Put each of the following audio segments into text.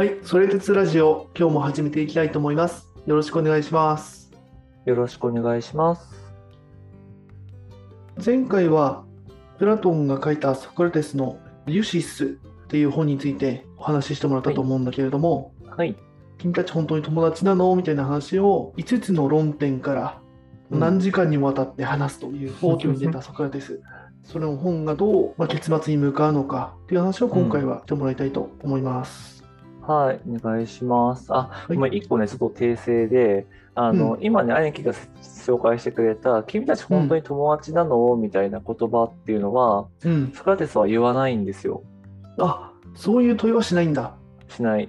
はい、それ鉄ラジオ、今日も始めていきたいと思います。よろしくお願いします。よろしくお願いします。前回は、プラトンが書いたソクラテスのユシスっていう本についてお話ししてもらったと思うんだけれども、はい。君たち本当に友達なのみたいな話を5つの論点からうん何時間にもわたって話すという暴挙に出たソクラテス。その本がどう、まあ、結末に向かうのかっていう話を今回はしてもらいたいと思います。はい、お願いします。あ、いごめん、一個ね、ちょっと訂正で、あの、う今ね、兄貴が紹介してくれた、君たち本当に友達なの？みたいな言葉っていうのは、うん。ソクラテスは言わないんですよ。あ、そういう問いはしないんだ。しない。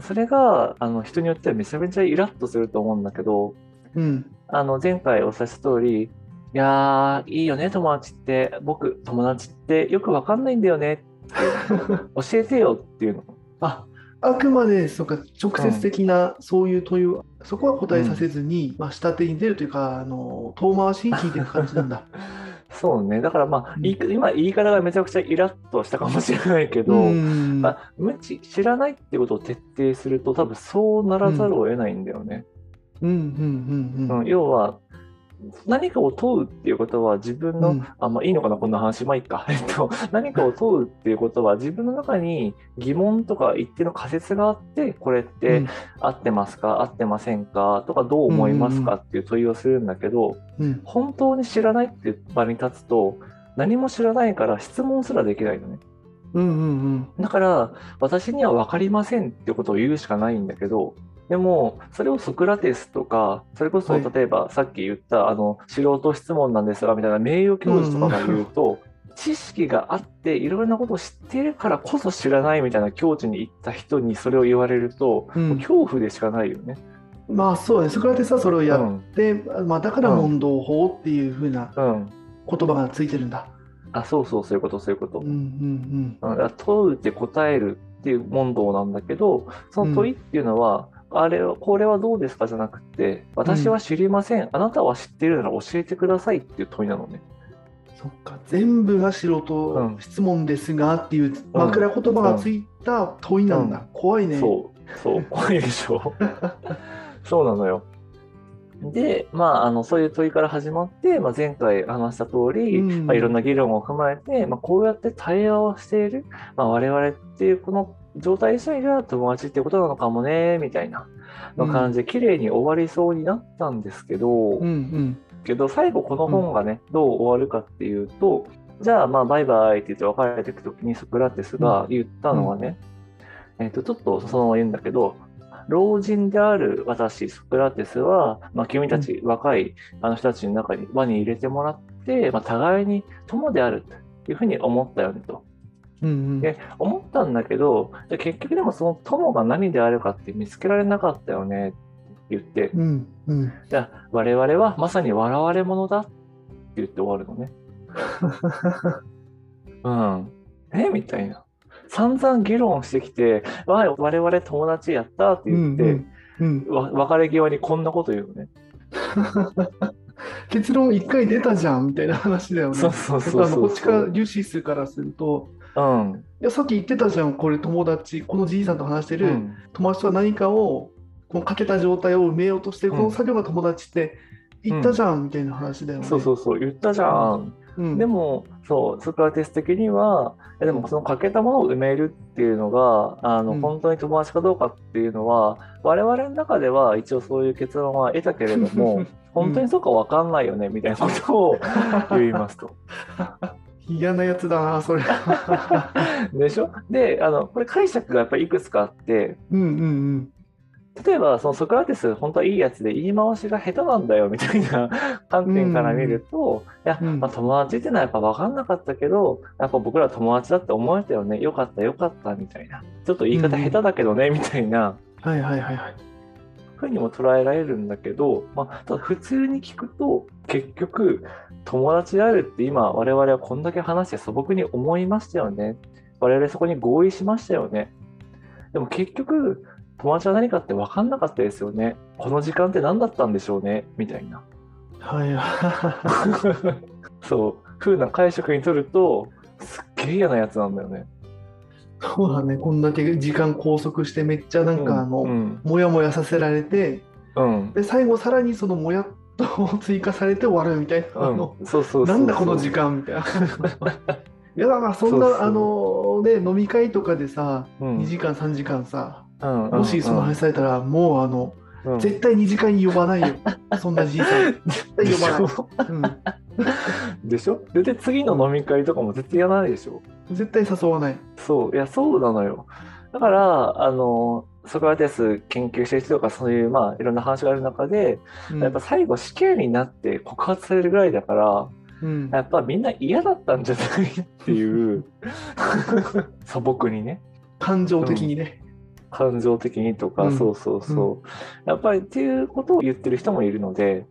それが、あの、人によってはめちゃめちゃイラッとすると思うんだけど、うん。あの、前回お伝えした通り、いやー、いいよね、友達って。僕、友達ってよくわかんないんだよね。教えてよっていうの。あ、あくまでそうか直接的なそういう問いは、そこは答えさせずに、まあ、下手に出るというか、あの遠回しに聞いていく感じなんだ。そうね。だからまあ、うん。今言い方がめちゃくちゃイラッとしたかもしれないけど、うん。まあ、無知、知らないってことを徹底すると多分そうならざるを得ないんだよね。うん。うん。うん。ううん。ん。要は、何かを問うっていうことは自分の、うん。あ、まあいいのかな、こんな話、まあいいか。えっと、何かを問うっていうことは自分の中に疑問とか一定の仮説があって、これって合ってますか、合ってませんかとかどう思いますかっていう問いをするんだけど、うん。本当に知らないっていう場に立つと何も知らないから質問すらできないのね。うんうんうん。だから私には分かりませんってことを言うしかないんだけどでもそれをソクラテスとかそれこそはい。例えばさっき言ったあの素人質問なんですがみたいな名誉教授とかが言うと知識があっていろいろなことを知っているからこそ知らないみたいな境地に行った人にそれを言われると、恐怖でしかないよね。まあそうね。ソクラテスはそれをやうん。って、まあ、だから問答法っていうふうなうん、言葉がついてるんだ。あそうそうそういうことそういうこと。うんうんうん。問うって答えるっていう問答なんだけどその問いっていうのは、あれはこれはどうですかじゃなくて私は知りません、あなたは知っているなら教えてくださいっていう問いなのね。そっか。全部が素人うん。質問ですがっていう枕言葉がついた問いなんだ。うん。怖いね。そう。そう。怖いでしょ。そうなのよ。で、まあ、あのそういう問いから始まって、まあ、前回話した通り、うん。まあ、いろんな議論を踏まえて、まあ、こうやって対話をしている、まあ、我々っていうこの状態自体が友達ってことなのかもねみたいな。の感じで綺麗に終わりそうになったんですけど、うんうん。けど最後この本がね、どう終わるかっていうとじゃあまあバイバイって言って別れていく時にソクラテスが言ったのはね、えっとちょっとそのまま言うんだけど老人である私ソクラテスは、まあ、君たち若いあの人たちの中に輪に入れてもらって、まあ、互いに友であるというふうに思ったよねと。うんうんで思ったんだけどじゃあ結局でもその友が何であるかって見つけられなかったよねって言ってうんうんじゃあ我々はまさに笑われ者だって言って終わるのね。うん。え？みたいな。散々議論してきて、わい我々友達やったって言って、うんうん別れ際にこんなこと言うのね。結論一回出たじゃんみたいな話だよね。そうそうそうそうこっちからリュシスからすると、うん。いやさっき言ってたじゃん、これ友達、このじいさんと話してる、うん。友達とは何かをこのかけた状態を埋めようとしてる、この作業が友達って言ったじゃん、みたいな話だよね。そうそうそう、言ったじゃん。うん、でも、そう、ソクラテス的には、えでもその欠けたものを埋めるっていうのが、あの、うん本当に友達かどうかっていうのは、我々の中では一応そういう結論は得たけれども、本当にそうか分かんないよね、みたいなことを言いますと。嫌なやつだな、それ。でしょ？で、あの、これ解釈がやっぱりいくつかあって、うんうん例えばそのソクラテス本当はいいやつで言い回しが下手なんだよみたいな 観点から見ると、いや、うんまあ、友達っていうのはやっぱ分かんなかったけどやっぱ僕らは友達だって思えたよねよかったよかったみたいなちょっと言い方下手だけどね、みたいなうん。はいはいはいはい。ふうにも捉えられるんだけど、まあ、ただ普通に聞くと結局友達であるって今我々はこんだけ話して素朴に思いましたよね。我々そこに合意しましたよね。でも結局友達は何かって分かんなかったですよね。この時間って何だったんでしょうね。みたいな。はい。は そう。風な解釈にとるとすっげえ嫌なやつなんだよねそうだね、こんだけ時間拘束して、めっちゃなんかあの、うん。もやもやさせられて、うん。で、最後さらにそのもやっと追加されて終わるみたいな、あのうん、そうそう。なんだこの時間みたいな。いやだからそんなあのね飲み会とかでさ、うん。2時間3時間さうんもしその話されたらもうあのうん。絶対2時間呼ばないよ。そんなじいさん。絶対呼ばない、でしょ？でで次の飲み会とかも絶対やらないでしょ？うん、絶対誘わない。そう。いやそうなのよ。だからあのソクラテス研究してる人とかそういうまあいろんな話がある中で、うん。やっぱ最後死刑になって告発されるぐらいだからうん。やっぱみんな嫌だったんじゃないっていう。素朴にね。感情的にね、感情的にとか、うん。そうそうそう、やっぱりっていうことを言ってる人もいるので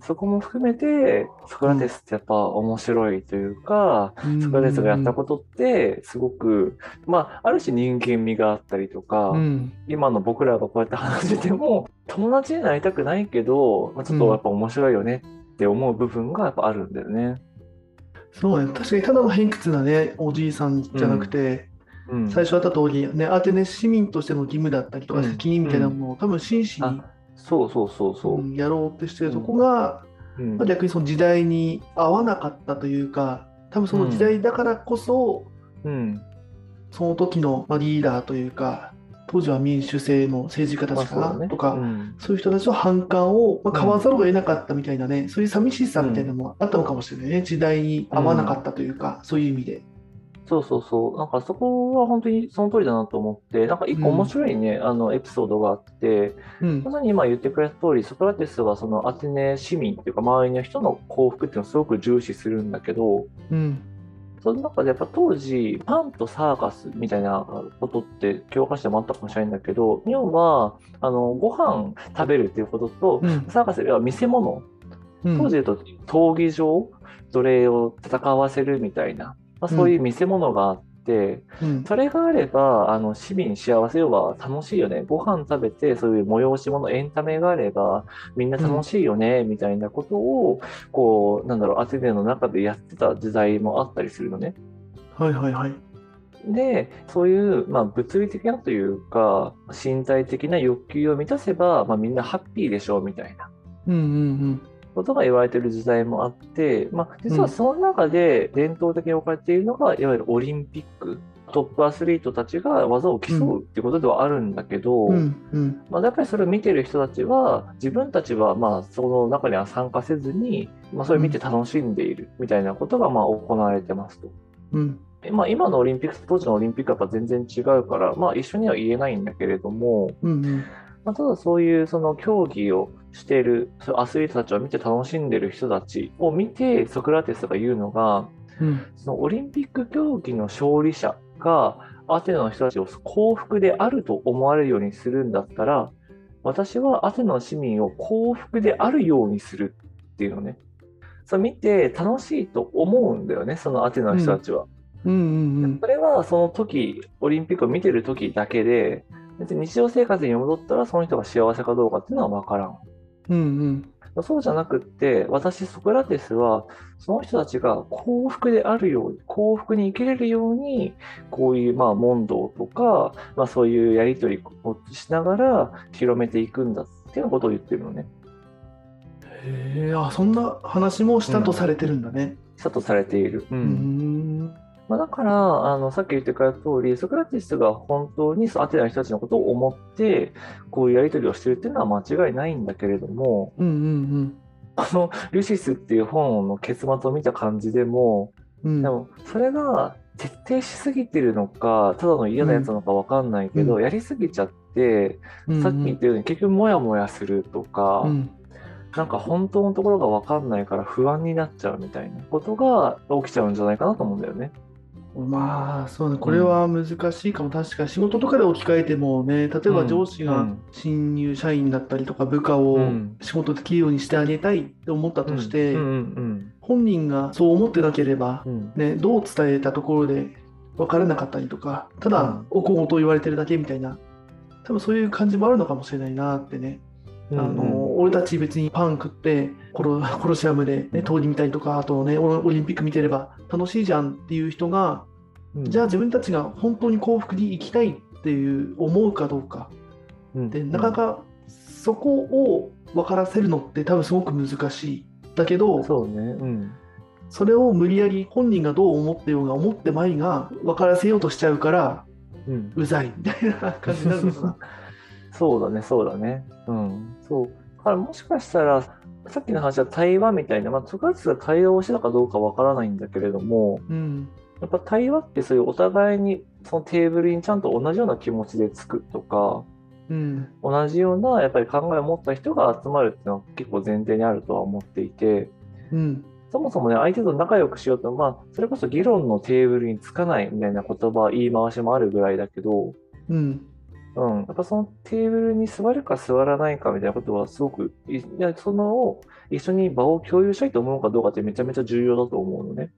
そこも含めてソクラテスってやっぱ面白いというか、うん。ソクラテスがやったことってすごく、まあある種人間味があったりとか、うん。今の僕らがこうやって話してても友達になりたくないけど、まあ、ちょっとやっぱ面白いよねって思う部分がやっぱあるんだよね。そうね。確かにただの偏屈なねおじいさんじゃなくて、うん、最初あった通りねアテネ市民としての義務だったりとかうん。責任みたいなものを多分真摯に、そうそうそうそう。うんやろうってしてる。とこが、うん。まあ、逆にその時代に合わなかったというか多分その時代だからこそ、うん。その時のまあリーダーというか当時は民主制の政治家たちかな、とか、うん。そういう人たちの反感を、まあ、買わざるを得なかったみたいなね、そういう寂しさみたいなのもあったのかもしれないね、時代に合わなかったというか、そういう意味で。そうそうそう。なんかそこは本当にその通りだなと思って、なんか一個面白いね、あのエピソードがあって、うん。まさに今言ってくれた通り、ソクラテスはそのアテネ市民っていうか周りの人の幸福っていうのをすごく重視するんだけど、うん。その中でやっぱ当時、パンとサーカスみたいなことって教科書でもあったかもしれないんだけど、要は、あの、ご飯食べるっていうことと、うん。サーカスでは見せ物、うん。当時で言うと闘技場、奴隷を戦わせるみたいな、まあ、そういう見せ物があって、うんそれがあれば、あの、市民幸せ要は楽しいよね。ご飯食べて、そういう催し物、エンタメがあれば、みんな楽しいよね、みたいなことを、こう、なんだろう、アテネの中でやってた時代もあったりするのね。はいはいはい。で、そういう、まあ、物理的なというか、身体的な欲求を満たせば、まあ、みんなハッピーでしょう、みたいな。うんうんことが言われている時代もあって、まあ、実はその中で伝統的に置かれているのが、いわゆるオリンピック。トップアスリートたちが技を競うっていうことではあるんだけど、うん。うんうんまあ、やっぱりそれを見てる人たちは、自分たちはまあその中には参加せずに、まあ、それを見て楽しんでいるみたいなことがまあ行われてますと。うんでまあ、今のオリンピックと当時のオリンピックはやっぱ全然違うから、まあ、一緒には言えないんだけれども、うんうんまあ、ただそういうその競技をしているアスリートたちを見て楽しんでる人たちを見てソクラテスが言うのがうん。そのオリンピック競技の勝利者がアテネの人たちを幸福であると思われるようにするんだったら私はアテネの市民を幸福であるようにするっていうのね。そう見て楽しいと思うんだよねそのアテネの人たちは。うんうん。それはその時、オリンピックを見てる時だけで、別に日常生活に戻ったらその人が幸せかどうかっていうのは分からん。うんうんそうじゃなくって、私、ソクラテスは、その人たちが幸福であるように、幸福に生きれるように、こういう、まあ、問答とか、まあ、そういうやりとりをしながら広めていくんだっていうことを言ってるのね。へえあそんな話もしたとされてるんだね。したとされている。ううんんまあ、だからあの、さっき言ってくれた通り、ソクラテスが本当にアテナの人たちのことを思って、こういうやり取りをしてるっていうのは間違いないんだけれども、うんうんあの、リュシスっていう本の結末を見た感じでも、うん。でも、それが徹底しすぎてるのか、ただの嫌なやつなのかわかんないけど、うん。やりすぎちゃって、うん。さっき言ったように結局モヤモヤするとか、うん。なんか本当のところがわかんないから不安になっちゃうみたいなことが起きちゃうんじゃないかなと思うんだよね。まあそうね。これは難しいかも、確かに仕事とかで置き換えてもね例えば上司がうん。新入社員だったりとか部下をうん。仕事できるようにしてあげたいって思ったとして、うん。うん。本人がそう思ってなければう、ん。ね、どう伝えたところで分からなかったりとかただうん。お小言を言われてるだけみたいな多分そういう感じもあるのかもしれないなってね、うんあの俺たち別にパン食ってコロ コロシアムで、ね、闘技見たりとかあとねオオリンピック見てれば楽しいじゃんっていう人がじゃあ自分たちが本当に幸福に生きたいっていう思うかどうかうんでなかなかそこを分からせるのって多分すごく難しいだけどそうね。うん。それを無理やり本人がどう思ってようが思ってまいが分からせようとしちゃうからうん。うざいみたいな感じになるのかな。そうだね、そうだね。うん。そう。だからもしかしたら、さっきの話は対話みたいな、まあ、ソクラテスが対話をしてたかどうかわからないんだけれども、うん。やっぱ対話ってそういうお互いにそのテーブルにちゃんと同じような気持ちでつくとか、うん。同じようなやっぱり考えを持った人が集まるっていうのは結構前提にあるとは思っていて、うん。そもそもね、相手と仲良くしようと、まあ、それこそ議論のテーブルにつかないみたいな言葉、言い回しもあるぐらいだけど、うんうん、やっぱそのテーブルに座るか座らないかみたいなことはすごく、いいやその一緒に場を共有したいと思うかどうかってめちゃめちゃ重要だと思うのね。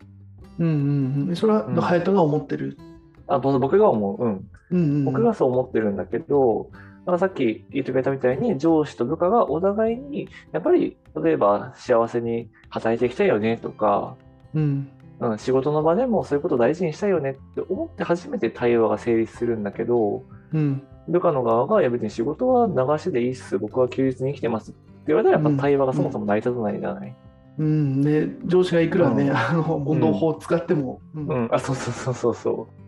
うんうんうんそれはうん隼人が思ってる？あ、ぼ僕が思う。うん。うんうん僕がそう思ってるんだけど、なんかさっき言ってくれたみたいに上司と部下がお互いにやっぱり例えば幸せに働いていきたいよねとか、うんうん、仕事の場でもそういうことを大事にしたいよねって思って初めて対話が成立するんだけどうん部下の側がいや別に仕事は流しでいいっす。僕は休日に生きてます。って言われたらやっぱ対話がそもそも成り立たないじゃない、うん。ね上司がいくらね、うん。あの問答法を使っても、うん。うん、あ、そうそうそうそうそう。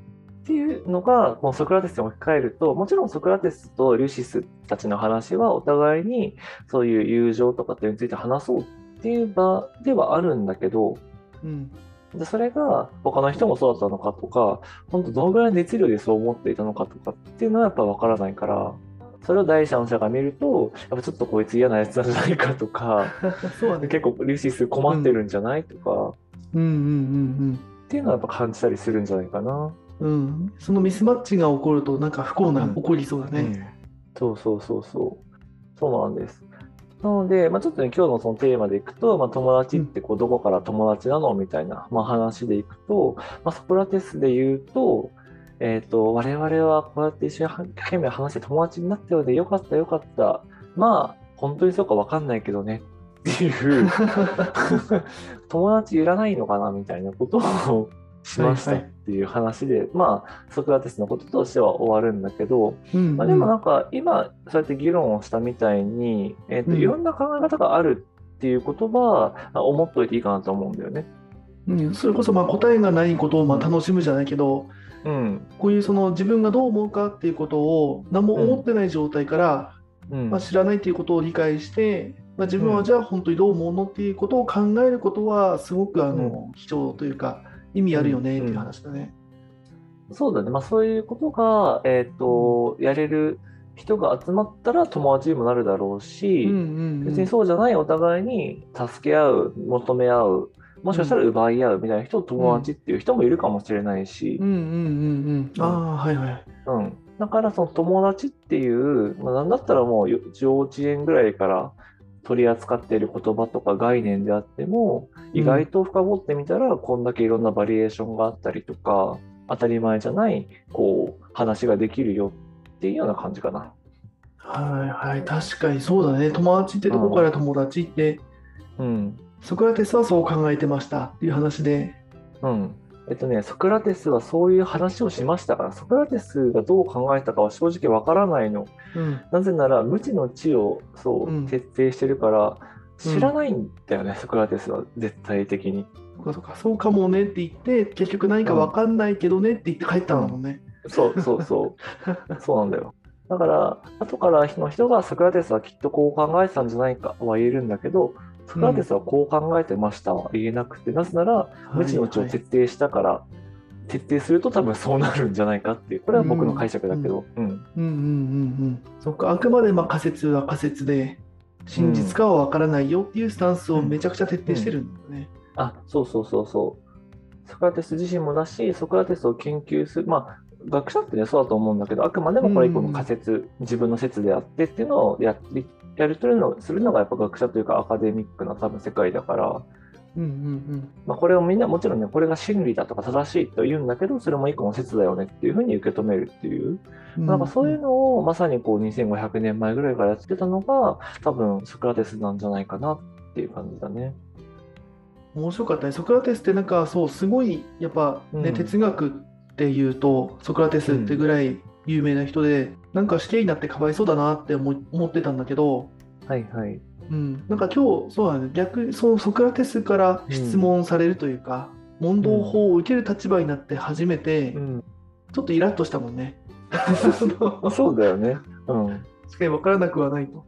っていうのが、もうソクラテスに置き換えると、もちろんソクラテスとリュシスたちの話はお互いにそういう友情とかっていうのについて話そうっていう場ではあるんだけど、うんでそれが他の人もそうだったのかとか、本当どのぐらいの熱量でそう思っていたのかとかっていうのはやっぱわからないから、それを第三者が見ると、やっぱちょっとこいつ嫌なやつなんじゃないかとか、そうだね結構リュシス困ってるんじゃないとか、うんうんっていうのはやっぱ感じたりするんじゃないかな。うんうんうんそのミスマッチが起こるとなんか不幸な、うん起こりそうだね。そうそうそうそう。そうなんです。なので、まあ、ちょっとね、今日のそのテーマでいくと、まあ、友達ってこうどこから友達なのみたいな、まあ、話でいくと、まあ、ソクラテスで言うと、えっ、と、我々はこうやって一緒に一生懸命話して友達になったようでよかったよかった。まあ、本当にそうかわかんないけどねっていう、友達いらないのかなみたいなことをしましたっていう話で、まあ、ソクラテスのこととしては終わるんだけど、うんまあ、でもなんか今そうやって議論をしたみたいに、えーとうん。いろんな考え方があるっていうことはあ思っといていいかなと思うんだよね。うん。それこそまあ答えがないことをまあ楽しむじゃないけど、うん。こういうその自分がどう思うかっていうことを何も思ってない状態から、うん。まあ、知らないっていうことを理解して、まあ、自分うん。はじゃあ本当にどう思うのっていうことを考えることはすごくあの貴重というか意味あるよねっていう話だね。そうだね。まあそういうことが、えっ、と、やれる人が集まったら友達にもなるだろうし、うんうん別にそうじゃないお互いに助け合う、求め合う、もしかしたら奪い合うみたいな人を友達っていう人もいるかもしれないし、うんうんうんうん。ああ、はいはい。うん、だからその友達っていう、まあ、なんだったらもうよ幼稚園ぐらいから取り扱っている言葉とか概念であっても意外と深掘ってみたらこんだけいろんなバリエーションがあったりとか当たり前じゃないこう話ができるよっていうような感じかな。はいはい。確かにそうだね。友達ってどこから友達って、うんソクラテスはそう考えてましたっていう話で。うんえっとね、ソクラテスはそういう話をしましたから、ソクラテスがどう考えたかは正直わからないの。うん。なぜなら、無知の知をそう、うん徹底してるから、知らないんだよね、ソクラテスは絶対的に。そうかそうかそうかもねって言って、結局何か分かんないけどねって言って帰ったんだもんね。そうそうそう。そうなんだよ。だから、後からの人がソクラテスはきっとこう考えてたんじゃないかは言えるんだけど、ソクラテスはこう考えてましたは言えなくて、なぜなら、無知の知を徹底したから、徹底すると多分そうなるんじゃないかっていう、これは僕の解釈だけど、うん。うんうんうんうん。そっか、あくまでまあ仮説は仮説で、真実かは分からないよっていうスタンスをめちゃくちゃ徹底してるんだね。あ、そうそうそうそう。ソクラテス自身もだし、ソクラテスを研究する、まあ、学者ってね、そうだと思うんだけど、あくまでもこれ一個の仮説、自分の説であってっていうのをやりやるというのをするのがやっぱ学者というかアカデミックな多分世界だから、うんうんまあ、これをみんなもちろんね、これが真理だとか正しいと言うんだけど、それも一個の説だよねっていうふうに受け止めるっていう、うん。なんかそういうのをまさにこう2500年前ぐらいからやってたのが、多分ソクラテスなんじゃないかなっていう感じだね。面白かったね。ソクラテスってなんかそう、すごいやっぱね、うん哲学っていうとソクラテスってぐらい有名な人で、なんか死刑になってかわいそうだなって思い思ってたんだけど、はいはい。うん、なんか今日そうだね逆にそのソクラテスから質問されるというか、問答法を受ける立場になって初めて、うん。ちょっとイラッとしたもんね。そうだよね。うん。確かに分からなくはないと。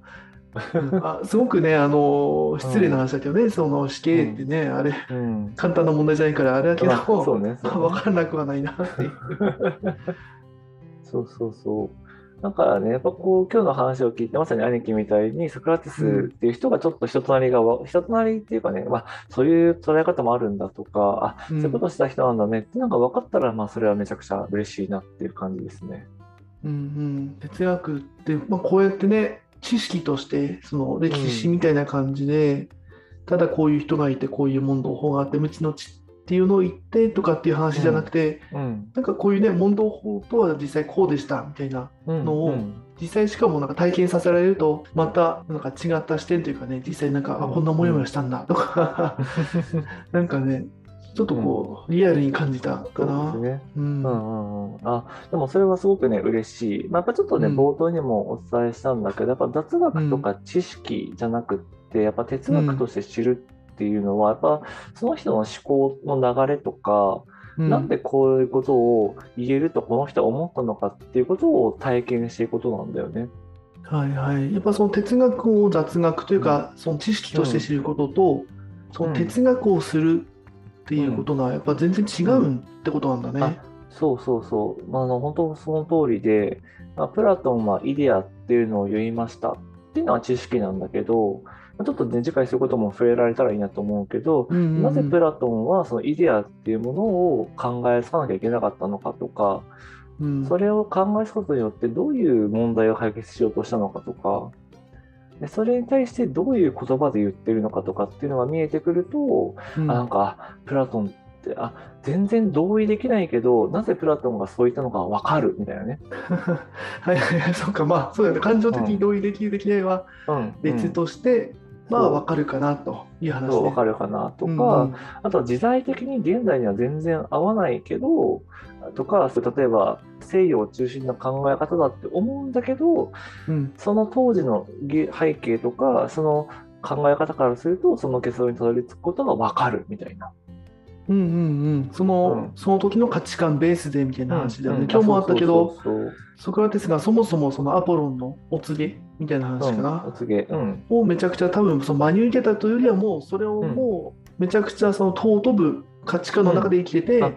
うんあすごくね、あの失礼な話だけどね、その死刑ってね、あれ、うん。簡単な問題じゃないから、あれだけど、まあそうねそうね分からなくはないなっていう。そうそうそう。だからね、やっぱこう、今日の話を聞いて、まさに兄貴みたいに、ソクラテスっていう人がちょっと人となりがわ、人となりっていうかね、まあ、そういう捉え方もあるんだとか、あ、うんそういうことした人なんだねってなんか分かったら、まあ、それはめちゃくちゃ嬉しいなっていう感じですね。うんうん、哲学って、まあ、こうやってね、知識として、その歴史みたいな感じで、ただこういう人がいて、こういう問答法があって、無知の知っていうのを言ってとかっていう話じゃなくて、うん。なんかこういうね、問答法とは実際こうでしたみたいな、うん。のをうん実際しかもなんか体験させられると、またなんか違った視点というかね、実際なんか、あうんこんなモヤモヤしたんだとか、なんかね、ちょっとこう、リアルに感じたかそうな。ですね。うん。うんうんうん、あでもそれはすごくね嬉しい、まあ、やっぱちょっとね、うん。冒頭にもお伝えしたんだけどやっぱ雑学とか知識じゃなくって、やっぱ哲学として知るっていうのは、やっぱその人の思考の流れとか、うん。なんでこういうことを言えるとこの人は思ったのかっていうことを体験していくことなんだよね。はいはい。やっぱその哲学を雑学というか、その知識として知ることと、その哲学をするっていうことがやっぱ全然違うんってことなんだね。そうそうそう、まあ、あの本当その通りで、まあ、プラトンはイデアっていうのを言いました。っていうのは知識なんだけど、まあちょっとね、次回そういうことも触れられたらいいなと思うけど、うんうんうん。なぜプラトンはそのイデアっていうものを考えつかなきゃいけなかったのかとか、うん。それを考えつくことによってどういう問題を解決しようとしたのかとか、でそれに対してどういう言葉で言ってるのかとかっていうのが見えてくると、うんあなんかあプラトンってあ全然同意できないけどなぜプラトンがそう言ったのか分かるみたいなね。はいはいはい、そうか、まあ、そうだよね。感情的に同意できるできないはうん、別として、まあ、そうわかるかなという話そうね。分かるかなとか、うんあとは時代的に現代には全然合わないけどとか例えば西洋中心の考え方だって思うんだけどうん。その当時のげ背景とかその考え方からするとその結論にたどり着くことが分かるみたいな。うんうんうん、その、うん。その時の価値観ベースでみたいな話だよね。うん。今日もあったけど、ソクラテスがそもそもそのアポロンのお告げみたいな話かな。お告げ、うん、をめちゃくちゃ多分その真に受けたというよりはもうそれをもうめちゃくちゃその尊ぶ価値観の中で生きてて、あ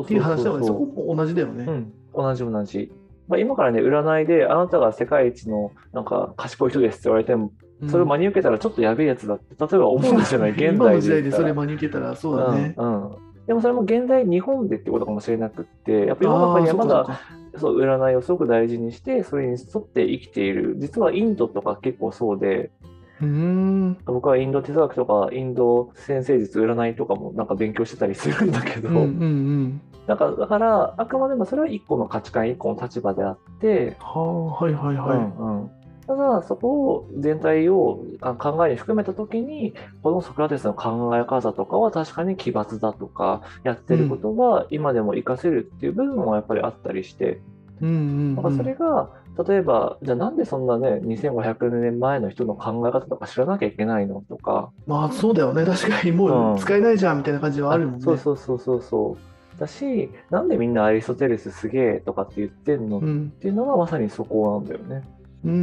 っそうていう話だよね。そこも同じだよね。うん、同じ同じ。まあ、今からね、占いで、あなたが世界一のなんか賢い人ですって言われても、うんそれを真に受けたらちょっとやべえやつだって、例えば思うんじゃない、現今代の時代でそれ真に受けたらそうだね。うんうんでもそれも現代日本でってことかもしれなくって、やっぱ世の中にはまだそう占いをすごく大事にして、それに沿って生きている。実はインドとか結構そうで、そうん。僕はインド哲学とかインド先生術占いとかもなんか勉強してたりするんだけど、うんうんうん。なんかだからあくまでもそれは一個の価値観一個の立場であって、はあはいはいはい。うんうん、ただそこを全体をあ考えに含めた時にこのソクラテスの考え方とかは確かに奇抜だとかやってることは今でも活かせるっていう部分もやっぱりあったりして、うんうんそれが例えばじゃあなんでそんなね2500年前の人の考え方とか知らなきゃいけないのとかまあそうだよね。確かにもう使えないじゃんみたいな感じはあるもんね。そうそうそうそうそうだしなんでみんなアリストテレスすげえとかって言ってんのっうんていうのがまさにそこなんだよね。うんうんう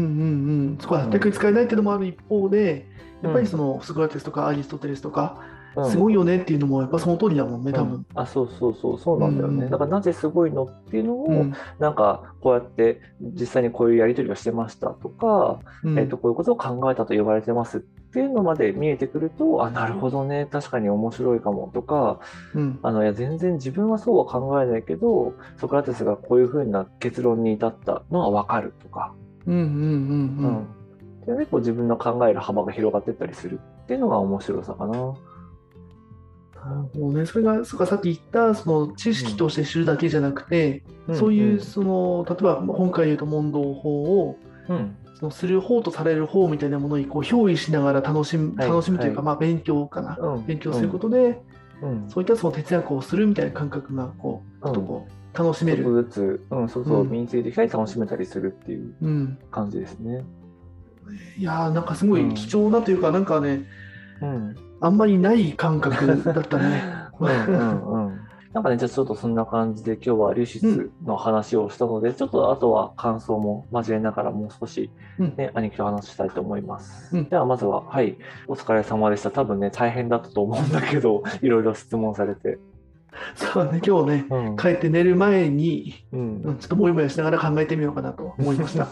ん。そこは逆に使えないっていうのもある一方で、やっぱりそのソクラテスとかアリストテレスとか、うんすごいよねっていうのもやっぱその通りだもんね、多分。うん。あそうそうそうそうなんだよね、うん。だからなぜすごいのっていうのを、うん。なんかこうやって実際にこういうやり取りをしてましたとか、うん。えっとこういうことを考えたと言われてますっていうのまで見えてくるとあなるほどね確かに面白いかもとかうん。あのいや全然自分はそうは考えないけどソクラテスがこういうふうな結論に至ったのは分かるとか、うんうんうんううん。んでね、こう自分の考える幅が広がっていったりするっていうのが面白さかな。なるほどね、それがそうかさっき言ったその知識として知るだけじゃなくて、そういうその例えば今回言うと問答法をうん、うんそのする方とされる方みたいなものにこう憑依しながら楽しむはい楽しむというか、はい。まあ、勉強かな、うん。勉強することで、うん。そういったその哲学をするみたいな感覚がこうちょっとこう楽しめる。ずつ、うん、そうそう、うん。身についてきたり楽しめたりするっていううん、感じですね。いやーなんかすごい貴重なというか、なんかね、うん。あんまりない感覚だったね。うんうんうん。なんかね、じゃあちょっとそんな感じで今日はリュシスの話をしたので、ちょっとあとは感想も交えながらもう少しうんね、兄貴と話したいと思います。うんではまずは、はい、お疲れ様でした。多分ね、大変だったと思うんだけど、いろいろ質問されて。そうね、今日ね、うん。帰って寝る前に、うんうんちょっともやもやしながら考えてみようかなと思いました。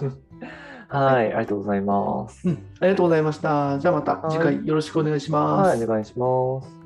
はい、ありがとうございます。うん、ありがとうございました。じゃあまた次は回よろしくお願いします。はい、お願いします。